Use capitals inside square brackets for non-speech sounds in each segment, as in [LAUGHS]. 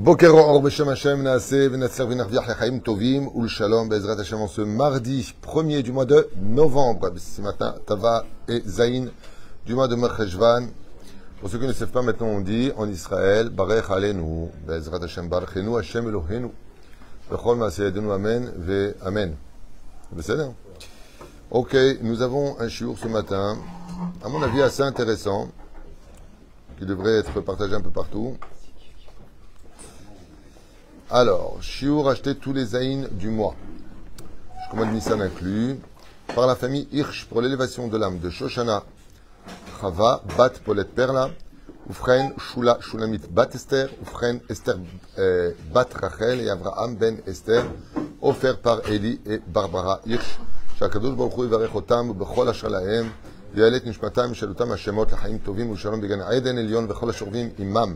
Boker Or Beshem Hashem Naaseh Venatzer Venarviach Lechaim Tovim Ul Shalom Bezrat Hashem en ce mardi 1er du mois de novembre. Ce matin, Tava et Zain du mois de Mercheshvan. Pour ceux qui ne savent pas, maintenant on dit en Israël Barech Alenu Bezrat Hashem Barchenu Hashem Elohenu Bechol Maaseh Amen Ve Amen. Besséder Ok, nous avons un shiur ce matin, à mon avis assez intéressant, qui devrait être partagé un peu partout. Alors, shiur acheté tous les zaïns du mois. Je commande Nissan inclus. Par la famille Hirsch pour l'élévation de l'âme de Shoshana, Chava, Bat Polet Perla, Ufren Shula Shulamit Bat Esther, Ufren Esther euh, Bat Rachel et Abraham Ben Esther, offert par Eli et Barbara Hirsch. שהקדוש ברוך הוא יברך אותם בכל אשר להם, ויעלה את נשמתם של אותם השמות לחיים טובים ולשלום בגן עדן עליון וכל השוכבים עמם.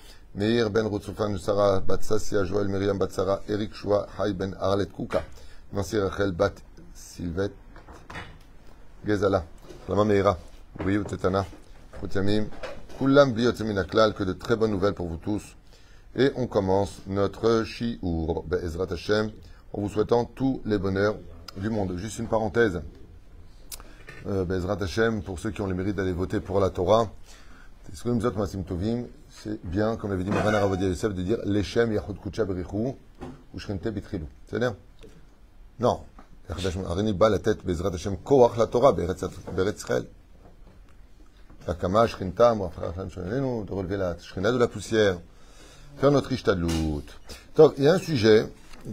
Meir ben Rotsoufan Sarah bat Sassia Joël Myriam bat Sarah Eric Choua Hay ben Arlet Kouka Nancy Rachel bat Sylvette Gezala Lama Meira Briou Tetana Koutiamim Koulam Biotemin Aklal que de très bonnes nouvelles pour vous tous. Et on commence notre Shiour Be'ezrat Hashem en vous souhaitant tous les bonheurs du monde. Juste une parenthèse. Euh, Be'ezrat Hashem pour ceux qui ont le mérite d'aller voter pour la Torah c'est bien, comme l'avait dit Moran Aravodia de dire Leshem Yachud Kucha Berichou ou Shrinte Bitrilou. C'est-à-dire Non. Bat la tête, Bezrat Hashem, Koach la Torah, Beretz Israël. Akama, Shrinta, de relever la Shrina de la poussière. Faire notre Ishtadlout. Donc, il y a un sujet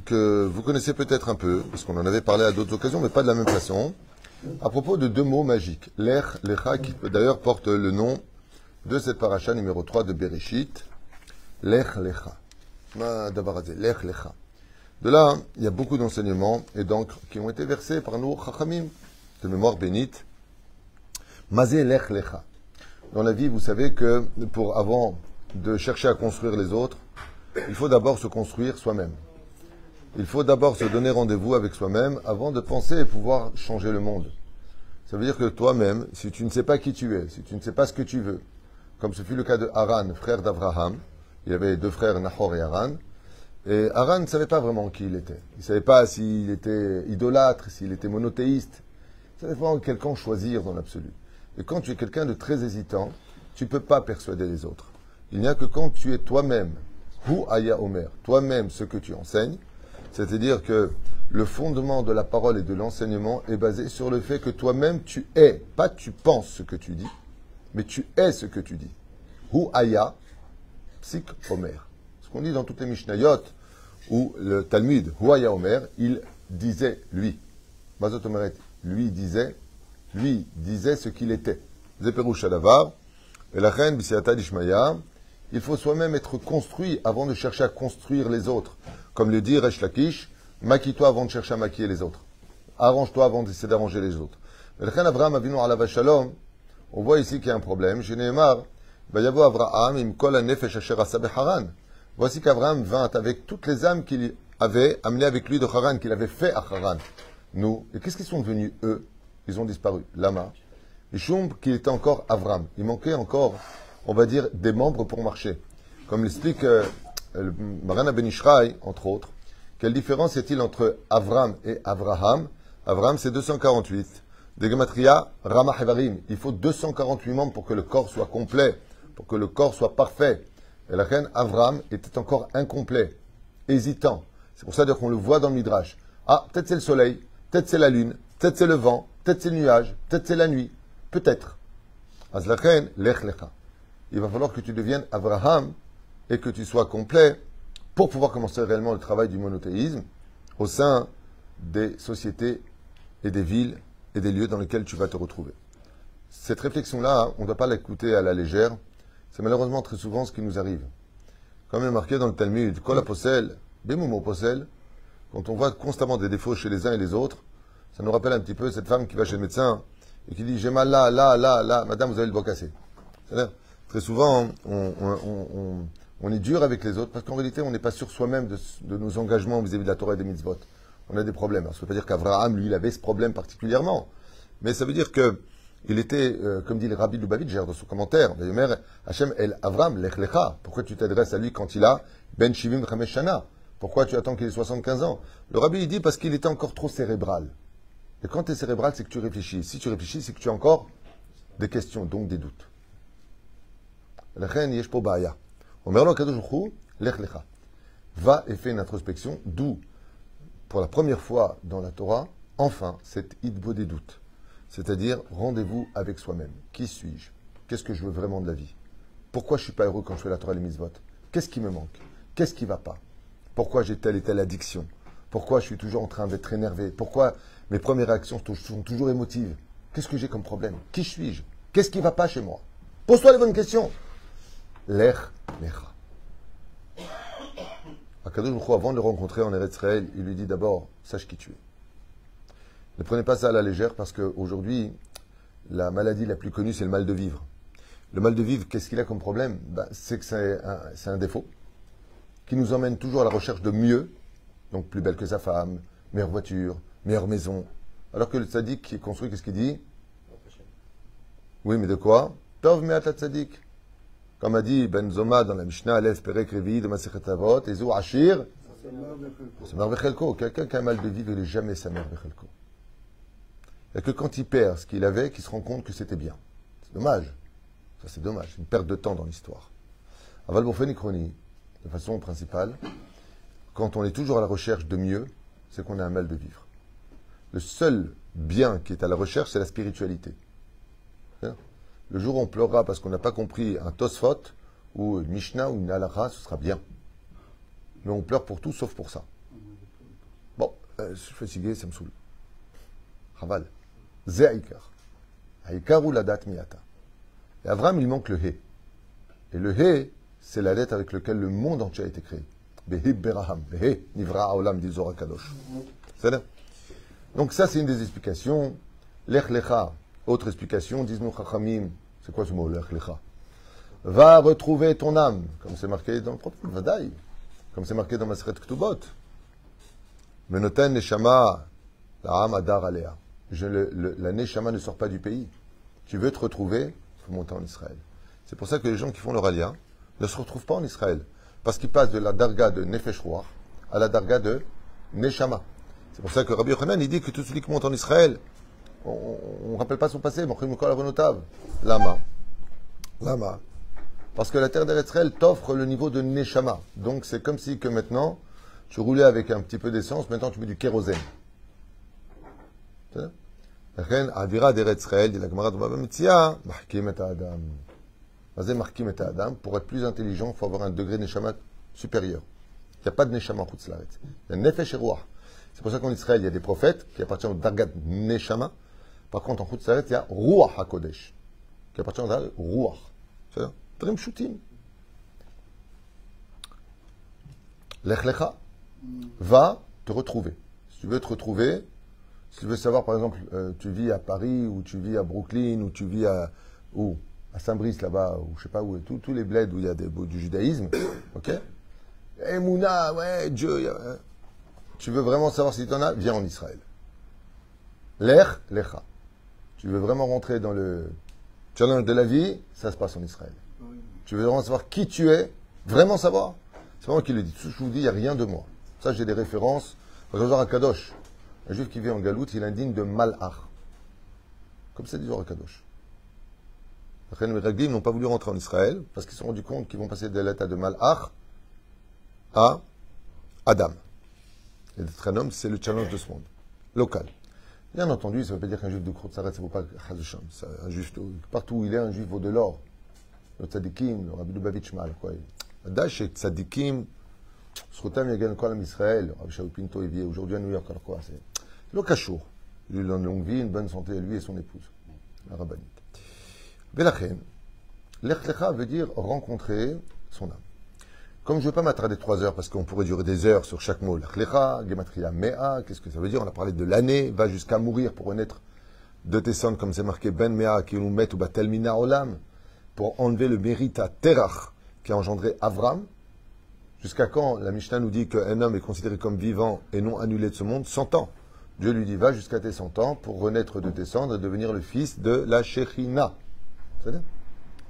que vous connaissez peut-être un peu, parce qu'on en avait parlé à d'autres occasions, mais pas de la même façon, à propos de deux mots magiques. L'Ech, l'Echa, qui d'ailleurs porte le nom de cette paracha numéro 3 de Bereshit, L'Ech, l'Echa. L'Ech, l'Echa. De là, il y a beaucoup d'enseignements et d'encre qui ont été versés par nous, Chachamim, de mémoire bénite. Mazé, L'Ech, l'Echa. Dans la vie, vous savez que pour avant de chercher à construire les autres, il faut d'abord se construire soi-même. Il faut d'abord se donner rendez-vous avec soi-même avant de penser et pouvoir changer le monde. Ça veut dire que toi-même, si tu ne sais pas qui tu es, si tu ne sais pas ce que tu veux, comme ce fut le cas de Haran, frère d'Abraham, il y avait deux frères, Nahor et Haran, et Haran ne savait pas vraiment qui il était. Il ne savait pas s'il était idolâtre, s'il était monothéiste. Il savait vraiment quelqu'un choisir dans l'absolu. Et quand tu es quelqu'un de très hésitant, tu ne peux pas persuader les autres. Il n'y a que quand tu es toi-même, Hu Aya Omer, toi-même ce que tu enseignes, c'est-à-dire que le fondement de la parole et de l'enseignement est basé sur le fait que toi-même tu es, pas tu penses ce que tu dis, mais tu es ce que tu dis. Hu aya. Ce qu'on dit dans toutes les Mishnayot ou le Talmud, Hu omer, il disait lui. Mazot omeret, lui disait, lui disait ce qu'il était. Et la reine il faut soi-même être construit avant de chercher à construire les autres. Comme le dit Resh Lakish, maquille-toi avant de chercher à maquiller les autres. Arrange-toi avant d'essayer d'arranger les autres. On voit ici qu'il y a un problème. Chez Nehemar, Haran. Voici qu'Abraham vint avec toutes les âmes qu'il avait amenées avec lui de Haran, qu'il avait fait à Haran. Nous, et qu'est-ce qu'ils sont devenus eux? Ils ont disparu. Lama. Ishum, qui était encore Abraham. Il manquait encore, on va dire, des membres pour marcher. Comme l'explique euh, Marana Ben Ishraï, entre autres, quelle différence y a-t-il entre Avram et Avraham Avram, c'est 248. De Gematria, Rama Il faut 248 membres pour que le corps soit complet, pour que le corps soit parfait. Et la reine Avram était encore incomplet, hésitant. C'est pour ça qu'on le voit dans le Midrash. Ah, peut-être c'est le soleil, peut-être c'est la lune, peut-être c'est le vent, peut-être c'est le nuage, peut-être c'est la nuit, peut-être. Azlachen, lech lecha. Il va falloir que tu deviennes Avraham et que tu sois complet pour pouvoir commencer réellement le travail du monothéisme au sein des sociétés et des villes des lieux dans lesquels tu vas te retrouver. Cette réflexion-là, on ne doit pas l'écouter à la légère. C'est malheureusement très souvent ce qui nous arrive. Comme il est marqué dans le Talmud, Kol Aposel, Bémoum Posel, quand on voit constamment des défauts chez les uns et les autres, ça nous rappelle un petit peu cette femme qui va chez le médecin et qui dit J'ai mal là, là, là, là, madame, vous avez le doigt cassé. Très souvent, on, est dur avec les autres parce qu'en réalité, on n'est pas sûr soi-même de nos engagements vis-à-vis de la Torah et des mitzvot on a des problèmes. Alors, ça ne veut pas dire qu'Avraham, lui, il avait ce problème particulièrement. Mais ça veut dire que il était, euh, comme dit le Rabbi Lubavitch dans son commentaire, D'ailleurs, Hachem el Avram lechlecha. Pourquoi tu t'adresses à lui quand il a Ben Shivim Shana? Pourquoi tu attends qu'il ait 75 ans? Le Rabbi, il dit parce qu'il était encore trop cérébral. Et quand tu es cérébral, c'est que tu réfléchis. Si tu réfléchis, c'est que tu as encore des questions, donc des doutes. Va et fais une introspection, d'où pour la première fois dans la Torah, enfin, cette idbo des doutes. C'est-à-dire, rendez-vous avec soi-même. Qui suis-je? Qu'est-ce que je veux vraiment de la vie? Pourquoi je ne suis pas heureux quand je fais la Torah et les mitzvot? Qu'est-ce qui me manque? Qu'est-ce qui ne va pas? Pourquoi j'ai telle et telle addiction? Pourquoi je suis toujours en train d'être énervé? Pourquoi mes premières réactions sont toujours émotives? Qu'est-ce que j'ai comme problème? Qui suis-je? Qu'est-ce qui ne va pas chez moi? Pose-toi les bonnes questions. Lech Lecha. Akadosh Baruch avant de le rencontrer en Eretz Israël, il lui dit d'abord, sache qui tu es. Ne prenez pas ça à la légère parce qu'aujourd'hui, la maladie la plus connue, c'est le mal de vivre. Le mal de vivre, qu'est-ce qu'il a comme problème? Ben, C'est que c'est un, c'est un défaut qui nous emmène toujours à la recherche de mieux, donc plus belle que sa femme, meilleure voiture, meilleure maison. Alors que le tzaddik qui est construit, qu'est-ce qu'il dit? Oui, mais de quoi? Tov me'at tzaddik. Comme a dit Ben Zoma dans la Mishnah, Aleph Perek Revi de Masechet Avot, Ezu Ashir, Samar Bechelko. Quelqu'un qui a mal de vivre, il n'est jamais Samar Bechelko. Il que quand il perd ce qu'il avait qu'il se rend compte que c'était bien. C'est dommage. Ça, c'est dommage. Une perte de temps dans l'histoire. Aval Bofen Chroni, de façon principale, quand on est toujours à la recherche de mieux, c'est qu'on a un mal de vivre. Le seul bien qui est à la recherche, c'est la spiritualité. Le jour où on pleurera parce qu'on n'a pas compris un Tosfot ou une Mishnah ou une Halakha, ce sera bien. Mais on pleure pour tout sauf pour ça. Bon, euh, je suis fatigué, ça me saoule. Raval. Ze Aïkar. Aïkar ou la date miata. Et Avram, il manque le He. Et le He, c'est la lettre avec laquelle le monde entier a été créé. Behib Beraham. Behe, Nivra Aolam, dit Zohar Kadosh. C'est là. Donc ça, c'est une des explications. Lech Lecha, autre explication, disent-nous Chachamim, c'est quoi ce mot, Lech Lecha Va retrouver ton âme, comme c'est marqué dans le prophète Vadaï, comme c'est marqué dans Masret Ktubot. Menoten Neshama, la âme Adar Alea. La Neshama ne sort pas du pays. Tu veux te retrouver, il faut monter en Israël. C'est pour ça que les gens qui font leur alia ne se retrouvent pas en Israël. Parce qu'ils passent de la darga de Nefesh à la darga de Neshama. C'est pour ça que Rabbi Yochanan, il dit que tout celui qui monte en Israël, on ne rappelle pas son passé, Lama. Lama. Parce que la terre d'Eretzrel t'offre le niveau de Neshama. Donc c'est comme si que maintenant, tu roulais avec un petit peu d'essence, maintenant tu mets du kérosène. C'est ça לכן האווירה d'Eretz Israël, dit la Gemara de Baba Metzia, marquim et Adam. Vas-y, marquim et Adam. Pour être plus intelligent, il faut avoir un degré de Neshama supérieur. Il n'y a pas de Neshama en Chutzlaretz. Il y a Nefesh et Ruach. C'est pour ça qu'en Israël, il y a des prophètes qui appartiennent au Dargat Neshama. par contre, en Chutzlaretz, il y a Ruach HaKodesh, qui appartient Dargat Ruach. C'est ça Trim Shutim. Lech Lecha. Va te retrouver. Si tu veux te retrouver, si tu veux savoir, par exemple, euh, tu vis à Paris, ou tu vis à Brooklyn, ou tu vis à, où à Saint-Brice, là-bas, ou je sais pas où, tous les bleds où il y a des, du judaïsme, [COUGHS] ok? Eh Mouna, ouais, Dieu, hein. tu veux vraiment savoir si tu en as, viens en Israël. L'Ech, l'Echa. Tu veux vraiment rentrer dans le challenge de la vie, ça se passe en Israël. Tu veux vraiment savoir qui tu es, vraiment savoir, c'est moi qui le dis. Je vous dis, il n'y a rien de moi. Ça, j'ai des références. Regarde à Kadosh. Un juif qui vit en Galoute, il est indigne de Malach. Comme ça dit Zohar Kadosh. Les Meraglim n'ont pas voulu rentrer en Israël parce qu'ils se sont rendus compte qu'ils vont passer de l'état de Malach à Adam. Et d'être un homme, c'est le challenge de ce monde. Local. Bien entendu, ça ne veut pas dire qu'un juif de Khotsarat, ça ne vaut pas Chazushan. Partout où il est, un juif vaut de l'or. Le tzadikim, le Rabbi Lubavitch Mal, quoi. Dash et tzadikim, Srotam Yagan Kolam Israël, Rabbi Shaul Pinto est aujourd'hui à New York, alors quoi, c'est le cachour. lui donne longue vie, une bonne santé à lui et son épouse, la rabbinite. Belachem, l'Echlecha veut dire rencontrer son âme. Comme je ne veux pas m'attarder trois heures parce qu'on pourrait durer des heures sur chaque mot, l'achlecha, gematria mea, qu'est-ce que ça veut dire? On a parlé de l'année, va jusqu'à mourir pour renaître de tes cendres, comme c'est marqué ben mea met ou batelmina olam, pour enlever le mérite à Terach qui a engendré Avram. Jusqu'à quand la Mishnah nous dit qu'un homme est considéré comme vivant et non annulé de ce monde? 100 ans. Dieu lui dit va jusqu'à tes 100 ans pour renaître de tes cendres et devenir le fils de la Shechina. C'est-à-dire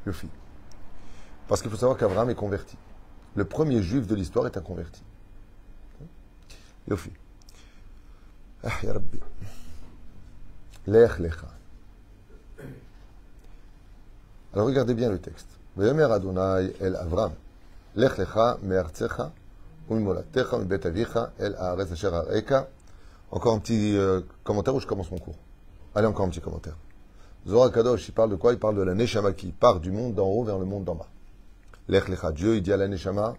le fils. Parce qu'il faut savoir qu'Abraham est converti. Le premier juif de l'histoire est un converti. Yofi. Ah, ya Rabbi. Lech lecha. Alors regardez bien le texte. El Avram. Lech lecha el. Encore un petit euh, commentaire où je commence mon cours? Allez, encore un petit commentaire. Zohar Kadosh, il parle de quoi? Il parle de la Neshama qui part du monde d'en haut vers le monde d'en bas. L'Ech Lecha, Dieu, il dit à la Neshama,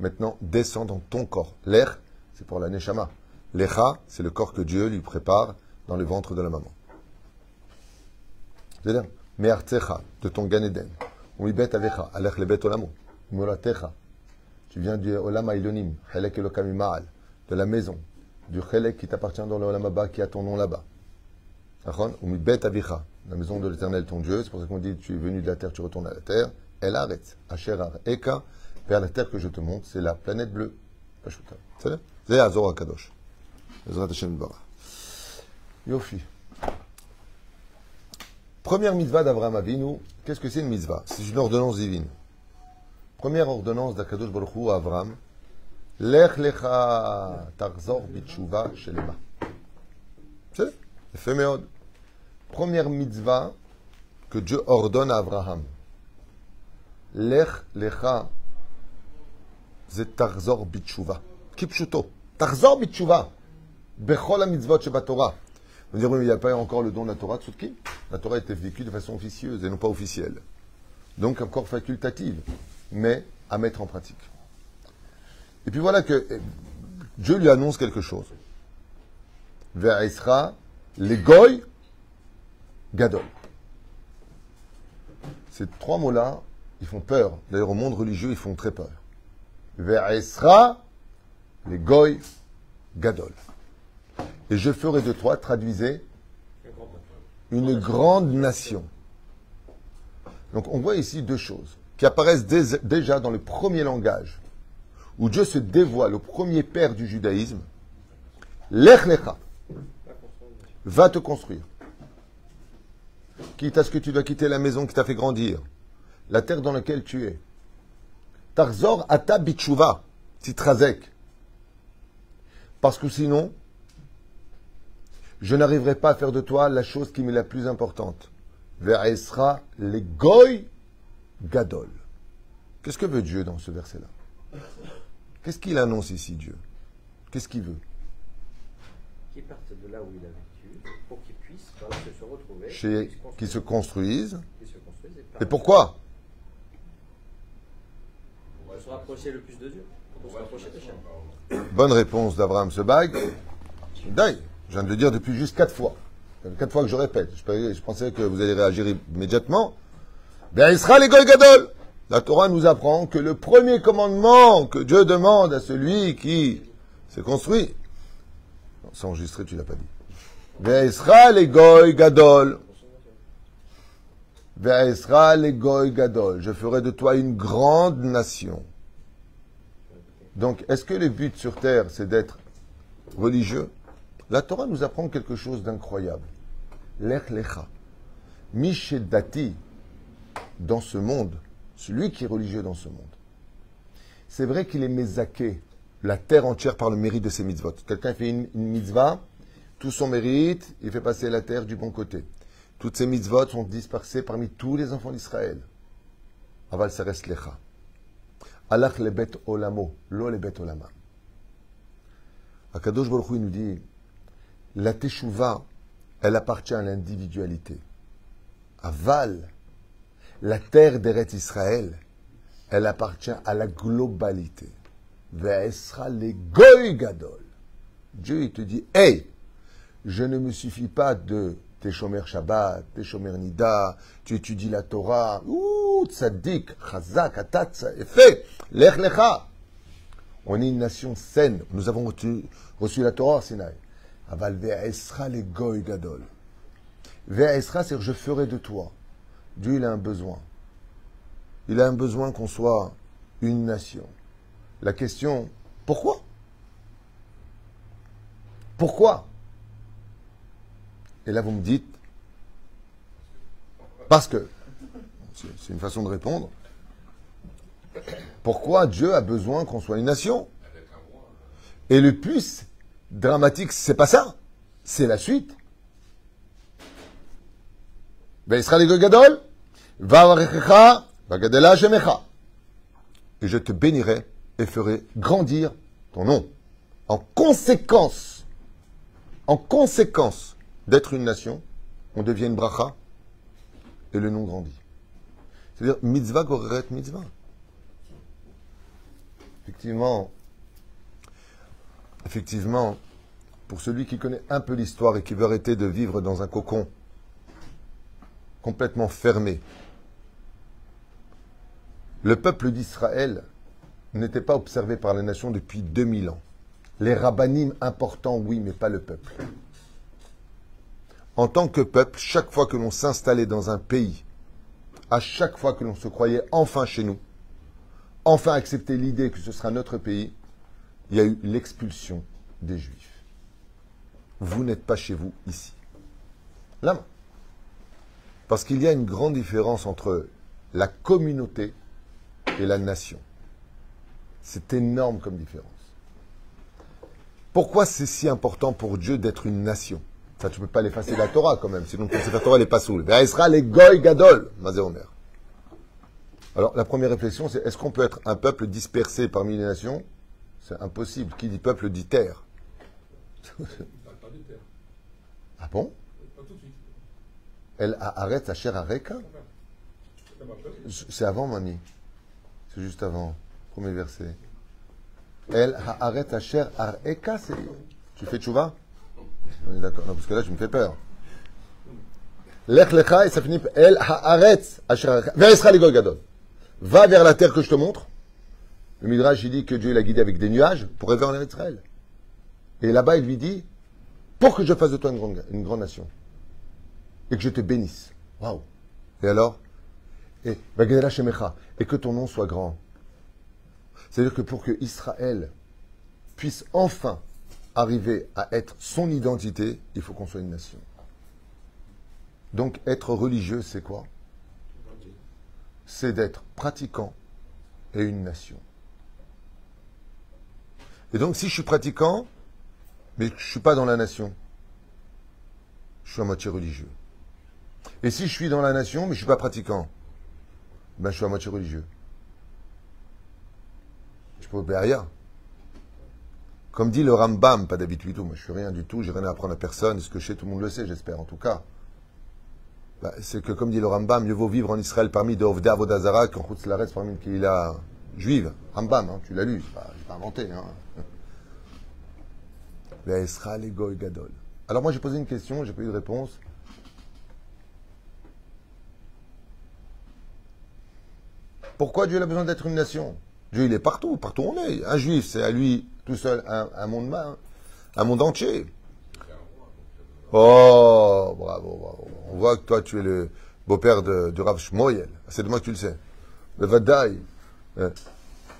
maintenant descends dans ton corps. L'Ech, c'est pour la Neshama. Lecha, c'est le corps que Dieu lui prépare dans le ventre de la maman. C'est-à-dire, Me'artecha, de ton Gan Eden. Umibet Avecha, Alech Lebet Olamo. Tu viens du Olam Ailonim, Helek Elokam Imaal, de la maison, du Helek qui t'appartient dans le Olam qui a ton nom là-bas. La maison de l'éternel ton Dieu. C'est pour ça qu'on dit tu es venu de la terre, tu retournes à la terre. Elle arrête. Asher Eka, vers la terre que je te montre, c'est la planète bleue. C'est Azor Akadosh. Yofi. Première mitzvah d'Abraham Avinu, qu'est-ce que c'est une mitzvah? C'est une ordonnance divine. Première ordonnance d'Akadosh Baruch Hu à Abraham. Lech lecha tarzor bitshuva shelema. C'est première mitzvah que Dieu ordonne à Abraham. Lech lecha c'est tarzor bitshuva. Kipshuto. Tarzor bitshuva. Bechol mitzvot shebatorah. Vous dire, mais il n'y a pas encore le don de la Torah Tsutki La Torah était vécue de façon officieuse et non pas officielle. Donc encore facultative, mais à mettre en pratique. Et puis voilà que Dieu lui annonce quelque chose. Vers Isra, les goy Gadol. Ces trois mots-là, ils font peur. D'ailleurs, au monde religieux, ils font très peur. Ve'esra, les goy, Gadol. Et je ferai de toi, traduisez, une grande nation. Donc on voit ici deux choses qui apparaissent déjà dans le premier langage, où Dieu se dévoile au premier père du judaïsme. Lech lecha, va te construire quitte à ce que tu dois quitter la maison qui t'a fait grandir, la terre dans laquelle tu es. Tarzor ata bichuva, titrazek. Parce que sinon, je n'arriverai pas à faire de toi la chose qui m'est la plus importante. Ve'esra les goy gadol. Qu'est-ce que veut Dieu dans ce verset-là? Qu'est-ce qu'il annonce ici, Dieu? Qu'est-ce qu'il veut? Qu'il parte de là où il a vécu pour qu'il puisse se retrouver. Chez, qui se construisent. Qui se construisent et, Et pourquoi? Pour se rapprocher le plus de Dieu. Pour se rapprocher des chiens. Bonne réponse d'Abraham Sebag. D'ailleurs, je viens de le dire depuis juste quatre fois. Quatre fois que je répète. Je, pensais- que vous allez réagir immédiatement. Ben, il sera les Goy Gadol. La Torah nous apprend que le premier commandement que Dieu demande à celui qui s'est construit, Non, c'est enregistré, tu l'as pas dit. Ve'esra les Goy Gadol. Ve'esra les Goy Gadol. Je ferai de toi une grande nation. Donc, est-ce que le but sur terre, c'est d'être religieux? La Torah nous apprend quelque chose d'incroyable. Lech lecha. Mishedati, dans ce monde, celui qui est religieux dans ce monde. C'est vrai qu'il est mézaké, la terre entière par le mérite de ses mitzvot. Quelqu'un fait une, mitzvah, tout son mérite, il fait passer la terre du bon côté. Toutes ces mitzvot sont dispersées parmi tous les enfants d'Israël. Aval ça lecha. Alach le bet olamo, lo le bet olama. Akadosh Baruch Hu, nous dit, la teshuva, elle appartient à l'individualité. Aval, la terre d'Eretz Israël, elle appartient à la globalité. Ve'esra le goy gadol. Dieu, il te dit, hey, je ne me suffis pas de tes chômeurs Shabbat, tes chômeurs Nida, tu étudies la Torah, ouh, tzaddik, chazak, atat, fait, lech lecha, On est une nation saine. Nous avons reçu, la Torah, Sinaï. Aval ve'esra les goy gadol. Ve'esra, c'est je ferai de toi. Dieu, il a un besoin. Il a un besoin qu'on soit une nation. La question, pourquoi? Pourquoi? Et là, vous me dites, parce que, c'est une façon de répondre, pourquoi Dieu a besoin qu'on soit une nation? Et le plus dramatique, c'est pas ça, c'est la suite. Et je te bénirai et ferai grandir ton nom. En conséquence, en conséquence d'être une nation, on devient une bracha et le nom grandit. C'est-à-dire mitzvah goreret mitzvah. Effectivement, effectivement, pour celui qui connaît un peu l'histoire et qui veut arrêter de vivre dans un cocon complètement fermé, le peuple d'Israël n'était pas observé par la nation depuis 2000 ans. Les rabbinim importants, oui, mais pas le peuple. En tant que peuple, chaque fois que l'on s'installait dans un pays, à chaque fois que l'on se croyait enfin chez nous, enfin accepter l'idée que ce sera notre pays, il y a eu l'expulsion des Juifs. Vous n'êtes pas chez vous ici. Là. Parce qu'il y a une grande différence entre la communauté et la nation. C'est énorme comme différence. Pourquoi c'est si important pour Dieu d'être une nation? Ça, tu ne peux pas l'effacer de la Torah quand même, sinon ton Sefer Torah n'est pas saoul. sera les goy gadol. Alors, la première réflexion, c'est est-ce qu'on peut être un peuple dispersé parmi les nations? C'est impossible. Qui dit peuple dit terre. Ah bon? Pas tout de suite. Elle arrête sa chère Areka? C'est avant, mamie. C'est juste avant. Premier verset. Elle arrête sa chère Areka. Tu fais tchouva? On est d'accord. Parce que là, tu me fais peur. Lech lecha, et ça finit Israël et Gadol. Va vers la terre que je te montre. Le Midrash, il dit que Dieu l'a guidé avec des nuages pour rêver en Israël. Et là-bas, il lui dit Pour que je fasse de toi une grande, nation. Et que je te bénisse. Waouh Et alors? Et. Et que ton nom soit grand. C'est-à-dire que pour que Israël puisse enfin arriver à être son identité, il faut qu'on soit une nation. Donc être religieux, c'est quoi? C'est d'être pratiquant et une nation. Et donc si je suis pratiquant, mais je ne suis pas dans la nation, je suis à moitié religieux. Et si je suis dans la nation, mais je ne suis pas pratiquant, ben je suis à moitié religieux. Je peux rien. Comme dit le Rambam, pas d'habitude, moi je suis rien du tout, j'ai rien à apprendre à personne, ce que je sais, tout le monde le sait, j'espère en tout cas. Ben, c'est que comme dit le Rambam, mieux vaut vivre en Israël parmi de Ovda Vodazara qu'en Laretz parmi qui a juive. Rambam, hein, tu l'as lu, je n'ai pas inventé. Hein. [LAUGHS] Alors moi j'ai posé une question, j'ai pas eu de réponse. Pourquoi Dieu a besoin d'être une nation? Dieu il est partout, partout où on est. Un juif, c'est à lui tout seul un, un monde, un monde entier. Oh, bravo, bravo. On voit que toi tu es le beau-père de, Rav Shmoyel. C'est de moi que tu le sais. Le Vadaï. Euh,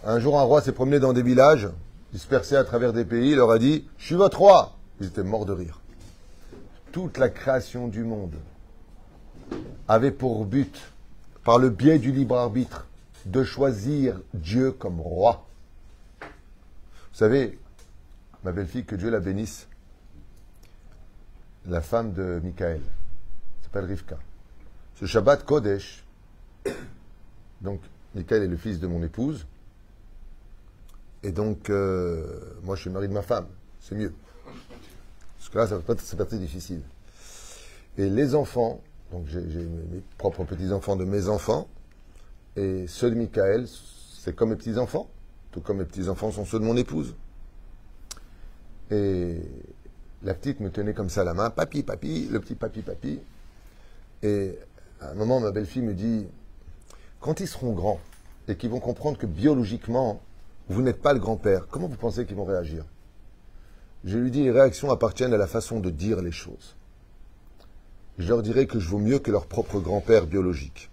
Un jour un roi s'est promené dans des villages, dispersés à travers des pays, il leur a dit Je suis votre roi. Ils étaient morts de rire. Toute la création du monde avait pour but, par le biais du libre arbitre, de choisir Dieu comme roi. Vous savez, ma belle-fille, que Dieu la bénisse, la femme de Michael, s'appelle Rivka. Ce Shabbat Kodesh, donc Michael est le fils de mon épouse, et donc euh, moi je suis mari de ma femme, c'est mieux. Parce que là, ça va pas- très difficile. Et les enfants, donc j'ai mes propres petits-enfants de mes enfants, et ceux de Michael, c'est comme mes petits-enfants, tout comme mes petits-enfants sont ceux de mon épouse. Et la petite me tenait comme ça la main, papy, papy, le petit papy, papy. Et à un moment, ma belle-fille me dit, quand ils seront grands et qu'ils vont comprendre que biologiquement, vous n'êtes pas le grand-père, comment vous pensez qu'ils vont réagir? Je lui dis, les réactions appartiennent à la façon de dire les choses. Je leur dirais que je vaux mieux que leur propre grand-père biologique.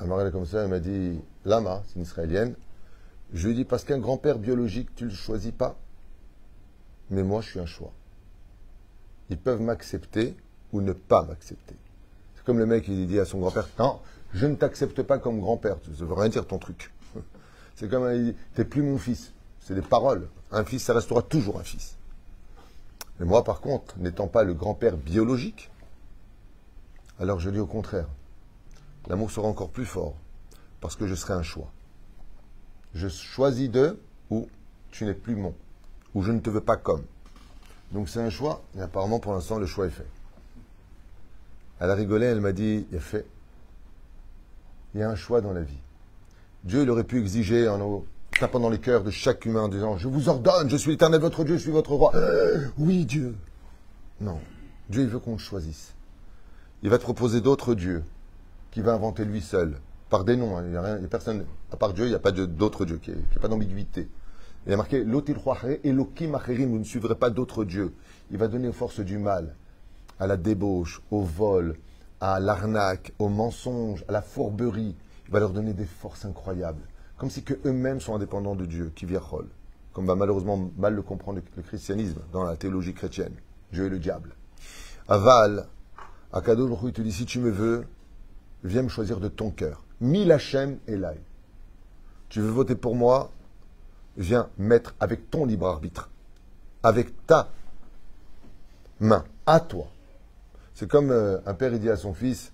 Elle m'a regardé comme ça, elle m'a dit, Lama, c'est une israélienne. Je lui ai dit, parce qu'un grand-père biologique, tu ne le choisis pas. Mais moi, je suis un choix. Ils peuvent m'accepter ou ne pas m'accepter. C'est comme le mec qui dit à son grand-père, non, je ne t'accepte pas comme grand-père. Ça veut rien dire ton truc. [LAUGHS] C'est comme il dit, t'es plus mon fils. C'est des paroles. Un fils, ça restera toujours un fils. Mais moi, par contre, n'étant pas le grand-père biologique, alors je dis au contraire, l'amour sera encore plus fort, parce que je serai un choix. Je choisis de, ou tu n'es plus mon, ou je ne te veux pas comme. Donc c'est un choix, et apparemment pour l'instant le choix est fait. Elle a rigolé, elle m'a dit, il a fait. Il y a un choix dans la vie. Dieu, il aurait pu exiger en nous tapant dans les cœurs de chaque humain en disant, je vous ordonne, je suis l'éternel votre Dieu, je suis votre roi. Euh, oui, Dieu. Non. Dieu, il veut qu'on choisisse. Il va te proposer d'autres dieux qu'il va inventer lui seul, par des noms. hein. Il n'y a, il y a personne, à part Dieu, il n'y a pas d'autres dieux, qui n'y a pas d'ambiguïté. Il y a marqué Elohim Acherim, vous ne suivrez pas d'autres dieux. Il va donner aux forces du mal, à la débauche, au vol, à l'arnaque, au mensonge, à la fourberie. Il va leur donner des forces incroyables. Comme si eux-mêmes sont indépendants de Dieu, qui virrol. Comme va malheureusement mal le comprendre le, christianisme dans la théologie chrétienne. Dieu est le diable. Aval, Akadosh il te dit si tu me veux, viens me choisir de ton cœur. Mil Hachem Elai. Tu veux voter pour moi? Viens mettre avec ton libre arbitre, avec ta main, à toi. C'est comme euh, un père, il dit à son fils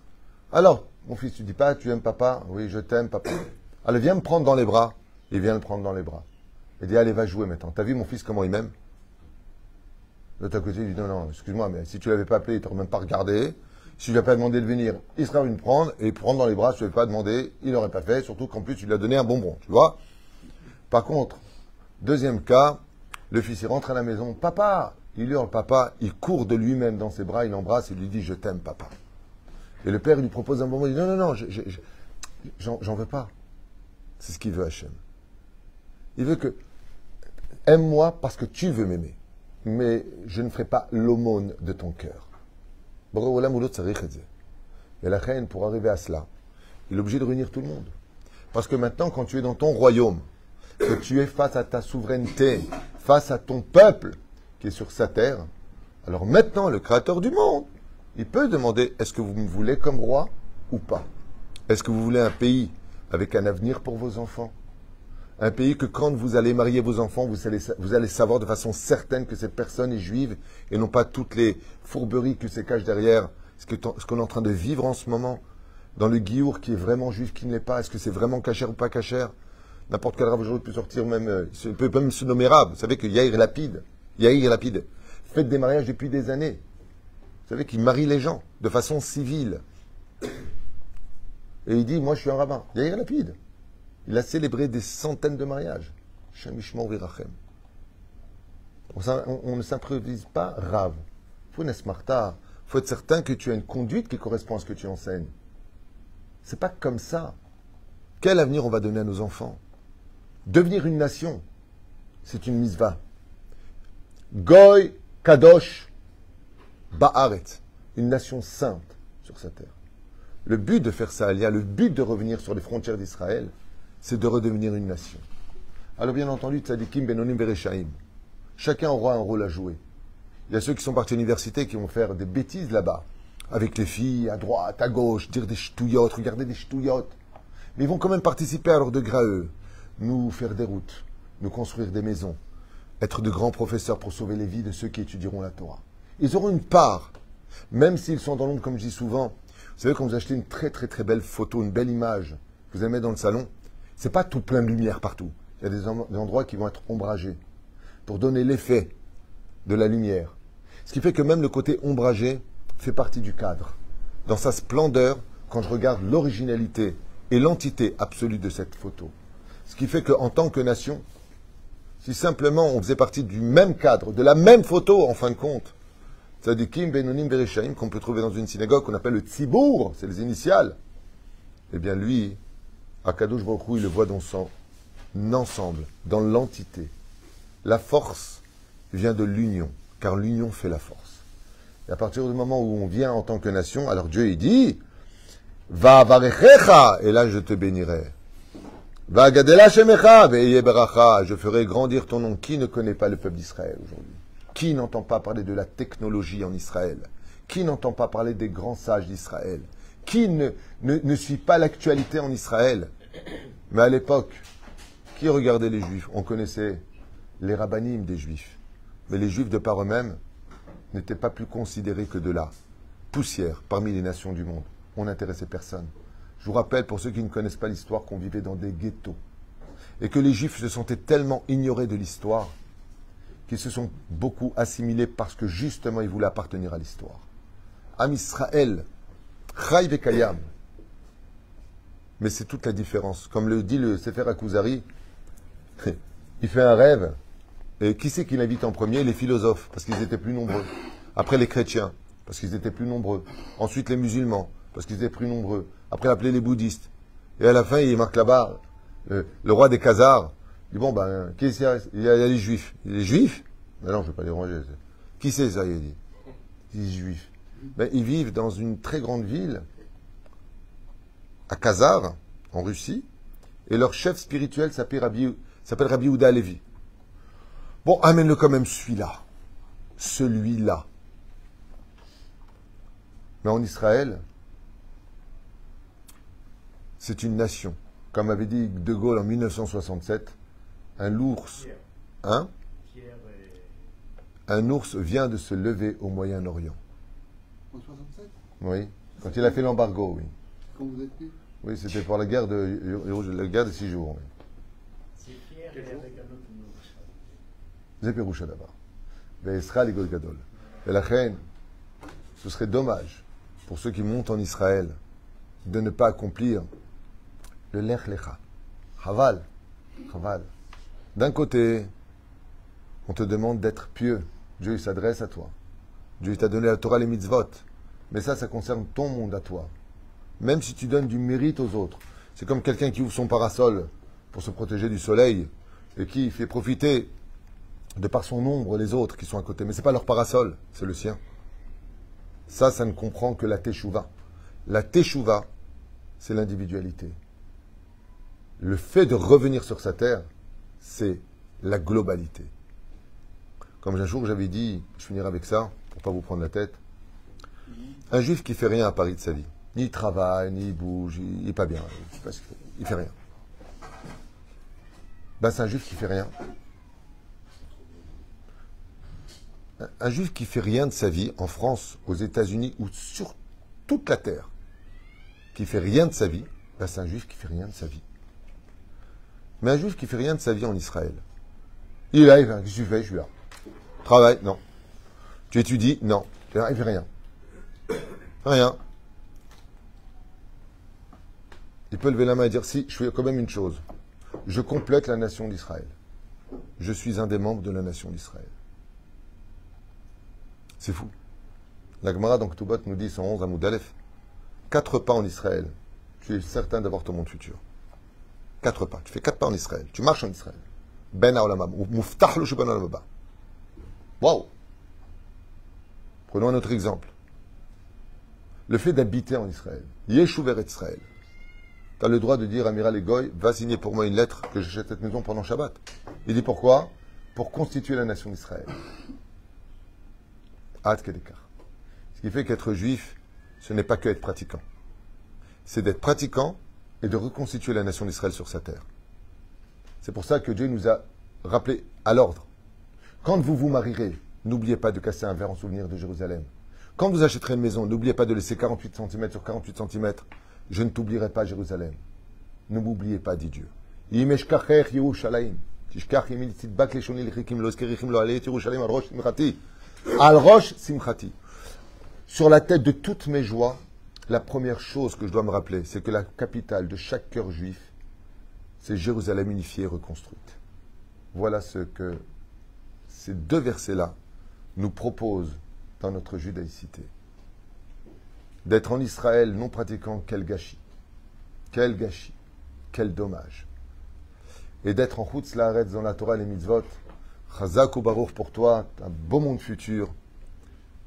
Alors, mon fils, tu dis pas, tu aimes papa? Oui, je t'aime, papa. [COUGHS] Allez, viens me prendre dans les bras. Il vient le prendre dans les bras. Il dit Allez, va jouer maintenant. T'as vu mon fils comment il m'aime? L'autre à côté, il dit Non, non, excuse-moi, mais si tu l'avais pas appelé, il t'aurait même pas regardé. Si tu lui as pas demandé de venir, il serait venu me prendre et prendre dans les bras. Si tu lui avais pas demandé, il n'aurait pas fait. Surtout qu'en plus, tu lui as donné un bonbon, tu vois Par contre, deuxième cas, le fils, il rentre à la maison. Papa Il hurle papa. Il court de lui-même dans ses bras. Il l'embrasse et lui dit Je t'aime, papa. Et le père, il lui propose un bonbon. Il dit Non, non, non, je- je- je- j'en veux pas. C'est ce qu'il veut, Hachem. Il veut que. Aime-moi parce que tu veux m'aimer. Mais je ne ferai pas l'aumône de ton cœur. Boré Et la reine, pour arriver à cela, il est obligé de réunir tout le monde. Parce que maintenant, quand tu es dans ton royaume, que tu es face à ta souveraineté, face à ton peuple qui est sur sa terre, alors maintenant, le créateur du monde, il peut demander est-ce que vous me voulez comme roi ou pas? Est-ce que vous voulez un pays avec un avenir pour vos enfants? Un pays que quand vous allez marier vos enfants, vous allez, savoir de façon certaine que cette personne est juive et non pas toutes les fourberies qui se cachent derrière ce qu'on est en train de vivre en ce moment. Dans le guiour qui est vraiment juif, qui ne l'est pas, est-ce que c'est vraiment cachère ou pas cachère N'importe quel rave aujourd'hui peut sortir même, euh, peut même se nommer rave. Vous savez que Yair Lapide, Yair Lapide, fait des mariages depuis des années. Vous savez qu'il marie les gens de façon civile. Et il dit, moi je suis un rabbin. Yair Lapide. Il a célébré des centaines de mariages. On, on- ne s'improvise pas rave. Il faut être certain que tu as une conduite qui correspond à ce que tu enseignes. C'est pas comme ça. Quel avenir on va donner à nos enfants? Devenir une nation, c'est une misva. Goy Kadosh Ba'aret, une nation sainte sur sa terre. Le but de faire ça, Alia, le but de revenir sur les frontières d'Israël, c'est de redevenir une nation. Alors bien entendu, Tzadikim, Benonim, Bereshaim. Chacun aura un rôle à jouer. Il y a ceux qui sont partis à l'université qui vont faire des bêtises là-bas, avec les filles à droite, à gauche, dire des ch'touillottes, regarder des ch'touillottes. Mais ils vont quand même participer à leur degré à eux, nous faire des routes, nous construire des maisons, être de grands professeurs pour sauver les vies de ceux qui étudieront la Torah. Ils auront une part, même s'ils sont dans l'ombre, comme je dis souvent. Vous savez, quand vous achetez une très très très belle photo, une belle image, vous allez mettre dans le salon, c'est pas tout plein de lumière partout. Il y a des endroits qui vont être ombragés pour donner l'effet de la lumière. Ce qui fait que même le côté ombragé fait partie du cadre. Dans sa splendeur, quand je regarde l'originalité et l'entité absolue de cette photo. Ce qui fait qu'en tant que nation, si simplement on faisait partie du même cadre, de la même photo en fin de compte, Tzadikim, Benonim, Bereshaim, qu'on peut trouver dans une synagogue qu'on appelle le Tzibour, c'est les initiales, eh bien lui, Akadosh Baruch Hu, il le voit dans son ensemble, dans l'entité. La force vient de l'union, car l'union fait la force. Et à partir du moment où on vient en tant que nation, alors Dieu il dit Va avarechecha, et là je te bénirai. Va gadela shemecha, beracha, je ferai grandir ton nom. Qui ne connaît pas le peuple d'Israël aujourd'hui? Qui n'entend pas parler de la technologie en Israël? Qui n'entend pas parler des grands sages d'Israël? Qui ne, ne, ne suit pas l'actualité en Israël? Mais à l'époque, qui regardait les Juifs? On connaissait les rabbinim des Juifs. Mais les Juifs de par eux-mêmes n'étaient pas plus considérés que de la poussière parmi les nations du monde. On n'intéressait personne. Je vous rappelle, pour ceux qui ne connaissent pas l'histoire, qu'on vivait dans des ghettos. Et que les Juifs se sentaient tellement ignorés de l'histoire qu'ils se sont beaucoup assimilés parce que justement ils voulaient appartenir à l'histoire. Am Israël. Mais c'est toute la différence. Comme le dit le Sefer Akuzari, [LAUGHS] il fait un rêve. Et qui c'est qu'il invite en premier? Les philosophes, parce qu'ils étaient plus nombreux. Après les chrétiens, parce qu'ils étaient plus nombreux. Ensuite les musulmans, parce qu'ils étaient plus nombreux. Après, il les bouddhistes. Et à la fin, il marque là-bas, le, le roi des Khazars. Dit, bon, ben, qui c'est Il y a il y a les juifs. Les juifs? Mais non, je ne vais pas les ranger. Qui c'est ça, il dit? Les juifs. Ben, ils vivent dans une très grande ville, à Khazar, en Russie, et leur chef spirituel s'appelle Rabbi, s'appelle Rabbi Ouda Levi. Bon, amène-le quand même celui-là. Celui-là. Mais en Israël, c'est une nation. Comme avait dit De Gaulle en 1967, un ours, hein Un ours vient de se lever au Moyen-Orient. En 67 Oui. Quand il a fait l'embargo, oui. Oui, c'était pour la guerre de, la guerre des six jours. C'est fier et avec un là-bas. Et la reine, ce serait dommage pour ceux qui montent en Israël de ne pas accomplir le Lech Lecha. Haval. Haval. D'un côté, on te demande d'être pieux. Dieu s'adresse à toi. Dieu t'a donné la Torah, les mitzvot. Mais ça, ça concerne ton monde à toi. Même si tu donnes du mérite aux autres. C'est comme quelqu'un qui ouvre son parasol pour se protéger du soleil et qui fait profiter de par son ombre les autres qui sont à côté. Mais ce n'est pas leur parasol, c'est le sien. Ça, ça ne comprend que la teshuva. La teshuva, c'est l'individualité. Le fait de revenir sur sa terre, c'est la globalité. Comme un jour j'avais dit, je finirai avec ça, pour pas vous prendre la tête. Un juif qui fait rien à Paris de sa vie, ni il travaille, ni il bouge, il n'est pas bien, il fait, pas ce qu'il fait, il fait rien. Ben, c'est un juif qui fait rien. Un- juif qui fait rien de sa vie en France, aux États-Unis ou sur toute la terre, qui fait rien de sa vie, ben, c'est un juif qui fait rien de sa vie. Mais un juif qui fait rien de sa vie en Israël, il il fait, qu'est-ce Je suis là. Travaille Non. Tu étudies Non. Il fait rien. Rien. Il peut lever la main et dire si, je fais quand même une chose. Je complète la nation d'Israël. Je suis un des membres de la nation d'Israël. C'est fou. La Gemara dans Ketubot nous dit 111 à Moudalef quatre pas en Israël. Tu es certain d'avoir ton monde futur. Quatre pas. Tu fais quatre pas en Israël. Tu marches en Israël. Ben Haolamab. Muftah lo shuban Haolam haba. Waouh Prenons un autre exemple. Le fait d'habiter en Israël. Yeshuv et Israël. Tu as le droit de dire à Amiral Egoy, va signer pour moi une lettre que j'achète cette maison pendant Shabbat. Il dit pourquoi? Pour constituer la nation d'Israël. Ce qui fait qu'être juif, ce n'est pas que être pratiquant. C'est d'être pratiquant et de reconstituer la nation d'Israël sur sa terre. C'est pour ça que Dieu nous a rappelé à l'ordre. Quand vous vous marierez, n'oubliez pas de casser un verre en souvenir de Jérusalem. Quand vous achèterez une maison, n'oubliez pas de laisser 48 cm sur 48 cm. Je ne t'oublierai pas, Jérusalem. Ne m'oubliez pas, dit Dieu. Sur la tête de toutes mes joies, la première chose que je dois me rappeler, c'est que la capitale de chaque cœur juif, c'est Jérusalem unifiée et reconstruite. Voilà ce que ces deux versets-là nous proposent dans notre judaïcité. D'être en Israël non pratiquant, quel gâchis. Quel gâchis. Quel dommage. et d'être en Chutz Laaretz dans la Torah et les mitzvot. Chazak ou Baruch pour toi, un beau monde futur.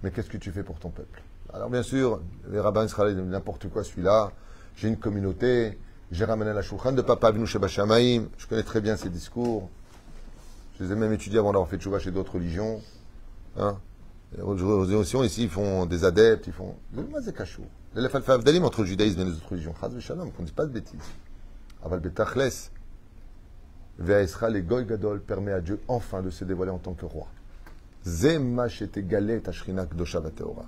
Mais qu'est-ce que tu fais pour ton peuple? Alors bien sûr, les rabbins israéliens n'importe quoi celui-là. J'ai une communauté, j'ai ramené la Shulchan de Papa Avinu Shamaim. Je connais très bien ses discours. Je les ai même étudiés avant d'avoir fait Tchouva chez d'autres religions. Hein les religions ici, ils font des adeptes, ils font. C'est cachou. Les Falfavdalim entre le judaïsme et les autres religions. Chaz Shalom, qu'on ne dise pas de bêtises. Aval Betachles, Ve'aisra les Goy Gadol permet à Dieu enfin de se dévoiler en tant que roi. Zema shete galet ashrinak dosha vateora.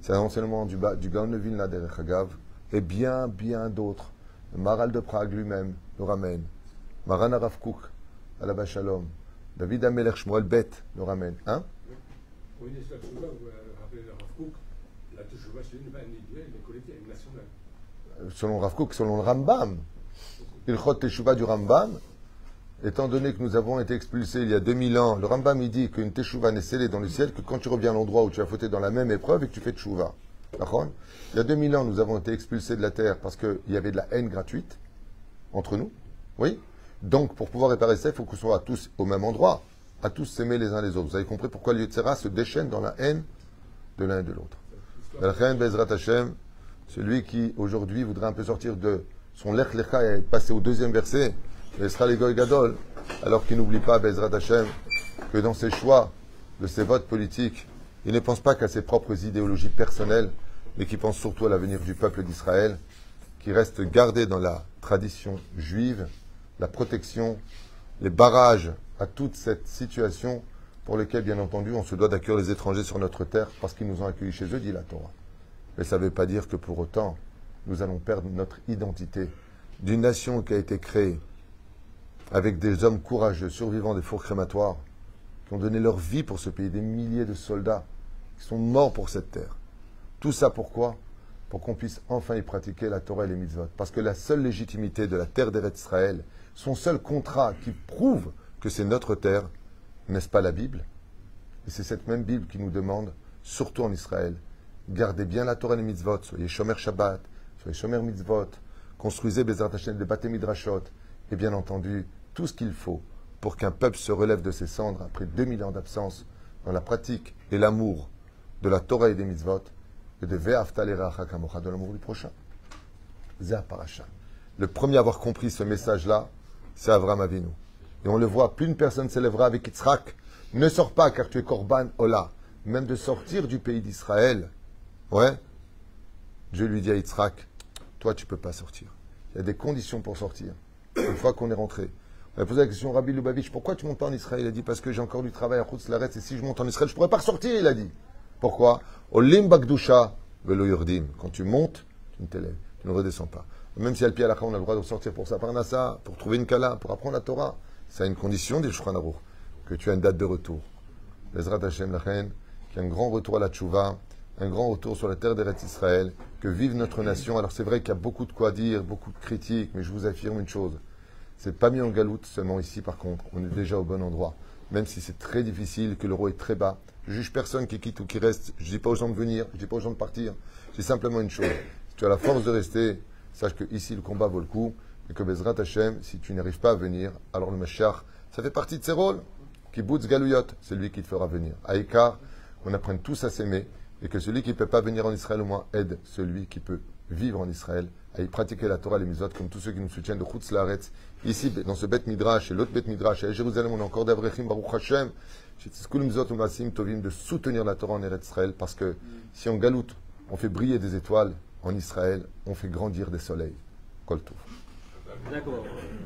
C'est un enseignement du, du Gaon de Vilna Hagav et bien, bien d'autres. Maral de Prague lui-même le ramène. Maran Arav Kook, Alaba Shalom. David Amelech Shmuel Bet le ramène. Hein? Selon Rav Kook, selon le Rambam, Ilchot Teshuvah du Rambam, étant donné que nous avons été expulsés il y a 2000 ans, le Rambam il dit qu'une Teshuvah n'est scellée dans le ciel que quand tu reviens à l'endroit où tu as fauté dans la même épreuve et que tu fais. D'accord? Il y a 2000 ans, nous avons été expulsés de la terre parce qu'il y avait de la haine gratuite entre nous. Oui? Donc, pour pouvoir réparer ça, il faut qu'on soit tous au même endroit, à tous s'aimer les uns les autres. Vous avez compris pourquoi l'Yetzera se déchaîne dans la haine de l'un et de l'autre. Velchen Bezrat Hashem, celui qui aujourd'hui voudrait un peu sortir de son Lech Lecha et passer au deuxième verset, Goy Gadol, alors qu'il n'oublie pas Bezrat Hashem que dans ses choix, de ses votes politiques, il ne pense pas qu'à ses propres idéologies personnelles, mais qu'il pense surtout à l'avenir du peuple d'Israël, qui reste gardé dans la tradition juive, la protection, les barrages à toute cette situation pour lesquels, bien entendu, on se doit d'accueillir les étrangers sur notre terre parce qu'ils nous ont accueillis chez eux, dit la Torah. Mais ça ne veut pas dire que pour autant, nous allons perdre notre identité d'une nation qui a été créée avec des hommes courageux, survivants des fours crématoires, qui ont donné leur vie pour ce pays, des milliers de soldats qui sont morts pour cette terre. Tout ça pourquoi? Pour qu'on puisse enfin y pratiquer la Torah et les mitzvot. Parce que la seule légitimité de la terre d'Eretz Israël, son seul contrat qui prouve que c'est notre terre, n'est-ce pas la Bible? Et c'est cette même Bible qui nous demande, surtout en Israël, gardez bien la Torah et les mitzvot, soyez Shomer Shabbat, soyez Shomer Mitzvot, construisez Bezrat Hashem bâtés Midrashot, et bien entendu, tout ce qu'il faut pour qu'un peuple se relève de ses cendres après 2000 ans d'absence dans la pratique et l'amour de la Torah et des mitzvot, et de Ve'afta l'eracha kamocha, de l'amour du prochain. Parasha. Le premier à avoir compris ce message-là, c'est Avram Avinu. Et on le voit, plus une personne s'élèvera avec Yitzhak, ne sors pas car tu es Korban Ola. Même de sortir du pays d'Israël, ouais, Dieu lui dit à Yitzhak, toi tu peux pas sortir. Il y a des conditions pour sortir. Une fois qu'on est rentré. On a posé la question Rabbi Lubavitch, pourquoi tu montes pas en Israël? Il a dit parce que j'ai encore du travail à Laretz et si je monte en Israël, je pourrais pas ressortir, il a dit. Pourquoi? Olim Bagdusha velo yurdim. Quand tu montes, tu ne t'élèves, tu ne redescends pas. Même si à pied à la on a le droit de sortir pour sa parnassa, pour trouver une kala, pour apprendre la Torah, c'est à une condition, dit le Shulchan que tu as une date de retour. Bezrat Hashem Lachen, qu'il y a un grand retour à la tchouva, un grand retour sur la terre d'Eretz Israël, que vive notre nation. Alors c'est vrai qu'il y a beaucoup de quoi dire, beaucoup de critiques, mais je vous affirme une chose. C'est pas mis en galoute seulement ici, par contre. On est déjà au bon endroit. Même si c'est très difficile, que l'euro est très bas. Je juge personne qui quitte ou qui reste. Je dis pas aux gens de venir, je dis pas aux gens de partir. J'ai simplement une chose. Si tu as la force de rester, sache que ici le combat vaut le coup. Et que Bezrat Hashem, si tu n'arrives pas à venir, alors le Mashar, ça fait partie de ses rôles. Kibbutz Galouyot, c'est lui qui te fera venir. Aïkar, qu'on apprenne tous à s'aimer. Et que celui qui ne peut pas venir en Israël, au moins aide celui qui peut vivre en Israël, à y pratiquer la Torah les mitzvot, comme tous ceux qui nous soutiennent de Chutz Laaretz. Ici, dans ce Bet Midrash et l'autre Bet Midrash, à Jérusalem, on a encore d'Avrechim, Baruch Hashem, Tovim, de soutenir la Torah en Eretz Israël, parce que si on galoute, on fait briller des étoiles, en Israël, on fait grandir des soleils. Kol Tov. D'accord.